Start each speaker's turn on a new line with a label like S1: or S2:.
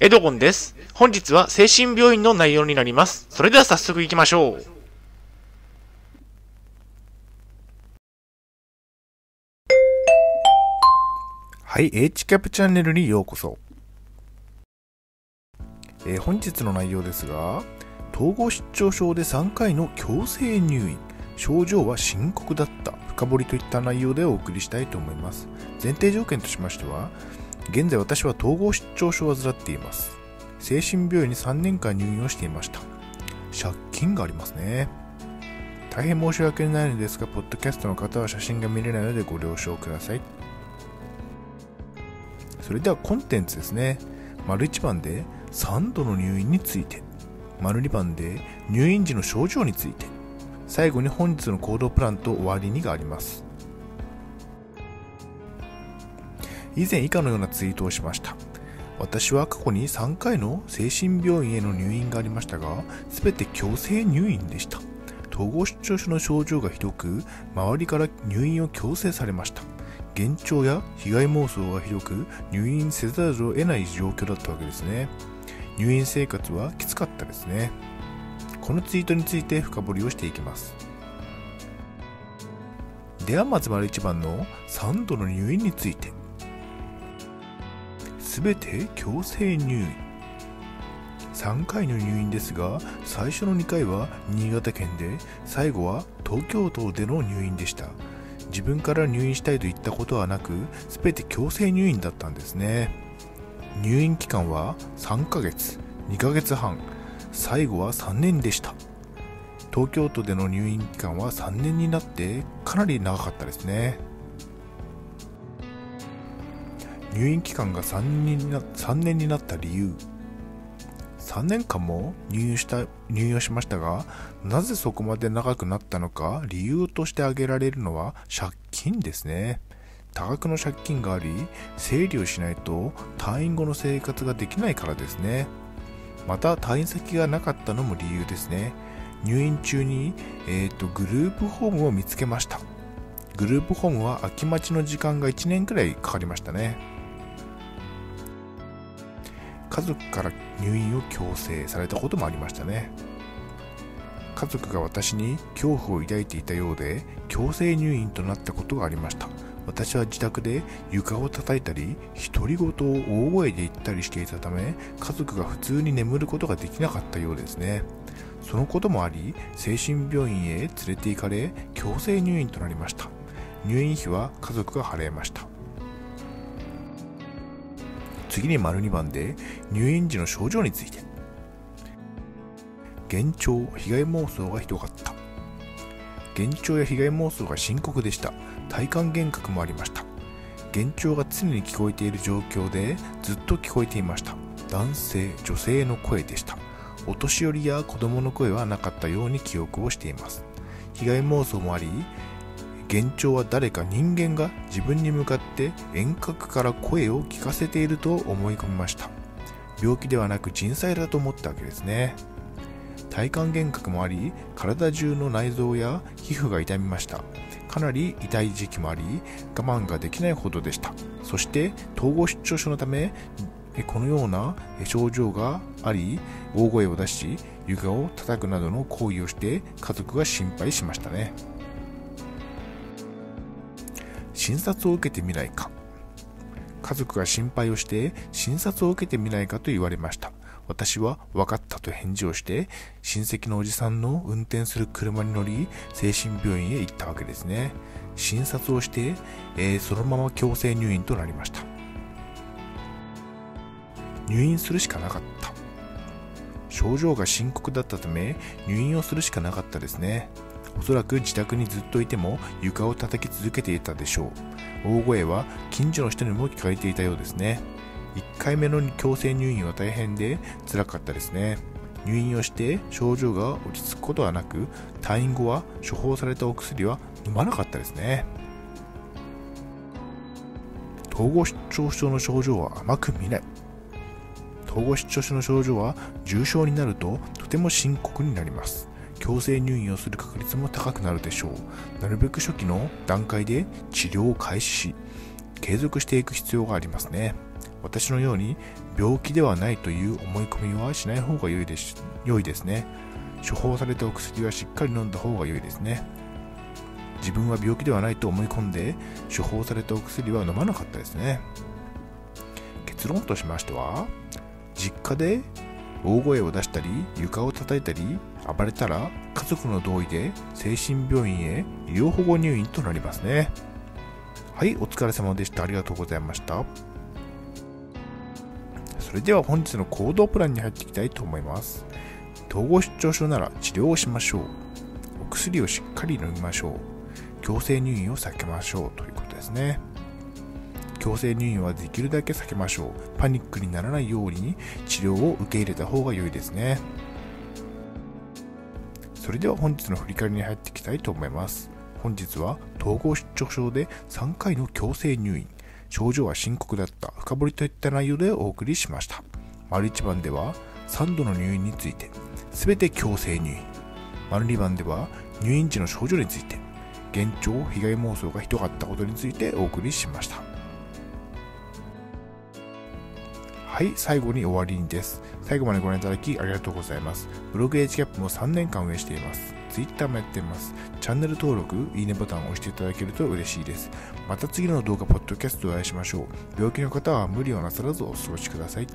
S1: エドゴンです。本日は精神病院の内容になります。それでは早速行きましょう。
S2: はい、H キャプチャンネルにようこそ。えー本日の内容ですが、統合失調症で3回の強制入院、症状は深刻だった、深掘りといった内容でお送りしたいと思います。前提条件としましては、現在私は統合失調症を患っています。精神病院に3年間入院をしていました。借金がありますね。大変申し訳ないのですが、ポッドキャストの方は写真が見れないのでご了承ください。それではコンテンツですね。丸1番で3度の入院について。丸2番で入院時の症状について。最後に本日の行動プランと終わりにがあります。以前以下のようなツイートをしました。私は過去に3回の精神病院への入院がありましたが、すべて強制入院でした。統合失調症の症状がひどく、周りから入院を強制されました。幻聴や被害妄想がひどく入院せざるを得ない状況だったわけですね入院生活はきつかったですねこのツイートについて深掘りをしていきますではまず丸1番の3度の入院についてすべて強制入院。3回の入院ですが最初の2回は新潟県で最後は東京都での入院でした。自分から入院したいと言ったことはなく全て強制入院だったんですね。入院期間は3ヶ月2ヶ月半最後は3年でした。東京都での入院期間は3年になってかなり長かったですね。入院期間が3年にな ,3 年になった理由。3年間も入院した入院をしましたがなぜそこまで長くなったのか理由として挙げられるのは借金ですね。多額の借金があり整理をしないと退院後の生活ができないからですね。また退院先がなかったのも理由ですね。入院中に、えーとグループホームを見つけました。グループホームは空き待ちの時間が1年くらいかかりましたね。家族から入院を強制されたこともありましたね。家族が私に恐怖を抱いていたようで強制入院となったことがありました。私は自宅で床を叩いたり独り言を大声で言ったりしていたため家族が普通に眠ることができなかったようですね。そのこともあり精神病院へ連れて行かれ強制入院となりました。入院費は家族が払いました。次に丸2番で入院時の症状について。幻聴被害妄想がひどかった。幻聴や被害妄想が深刻でした。体感幻覚もありました。幻聴が常に聞こえている状況でずっと聞こえていました。男性女性の声でした。お年寄りや子供の声はなかったように記憶をしています。被害妄想もあり幻聴は誰か人間が自分に向かって遠隔から声を聞かせていると思い込みました。病気ではなく人災だと思ったわけですね。体感幻覚もあり体中の内臓や皮膚が痛みました。かなり痛い時期もあり我慢ができないほどでした。そして統合失調症のためこのような症状があり大声を出し床を叩くなどの行為をして家族が心配しましたね。診察を受けてみないか。家族が心配をして診察を受けてみないかと言われました。私は分かったと返事をして親戚のおじさんの運転する車に乗り精神病院へ行ったわけですね。診察をして、えーそのまま強制入院となりました。入院するしかなかった。症状が深刻だったため入院をするしかなかったですね。おそらく自宅にずっといても床を叩き続けていたでしょう。大声は近所の人にも聞かれていたようですね。1回目の強制入院は大変で辛かったですね。入院をして症状が落ち着くことはなく退院後は処方されたお薬は飲まなかったですね。統合失調症の症状は甘く見ない。統合失調症の症状は重症になるととても深刻になります。強制入院をする確率も高くなるでしょうなるべく初期の段階で治療を開始し継続していく必要がありますね。私のように病気ではないという思い込みはしない方が良いです良いですね。処方されたお薬はしっかり飲んだ方が良いですね。自分は病気ではないと思い込んで処方されたお薬は飲まなかったですね。結論としましては、実家で大声を出したり床を叩いたり暴れたら家族の同意で精神病院へ医療保護入院となりますね。はいお疲れ様でした。ありがとうございました。それでは本日の行動プランに入っていきたいと思います。統合失調症なら治療をしましょう。お薬をしっかり飲みましょう。強制入院を避けましょう。ということですね。強制入院はできるだけ避けましょう。パニックにならないように治療を受け入れた方が良いですね。それでは本日の振り返りに入っていきたいと思います。本日は統合失調症で3回の強制入院。症状は深刻だった。深掘りといった内容でお送りしました。丸1番では3度の入院について。全て強制入院。丸2番では入院時の症状について。幻聴被害妄想がひどかったことについてお送りしました。はい最後に終わりにです。最後までご覧いただきありがとうございます。ブログエイジキャップも3年間運営しています。Twitter もやっています。チャンネル登録いいねボタンを押していただけると嬉しいです。また次の動画ポッドキャストでお会いしましょう。病気の方は無理をなさらずお過ごしください。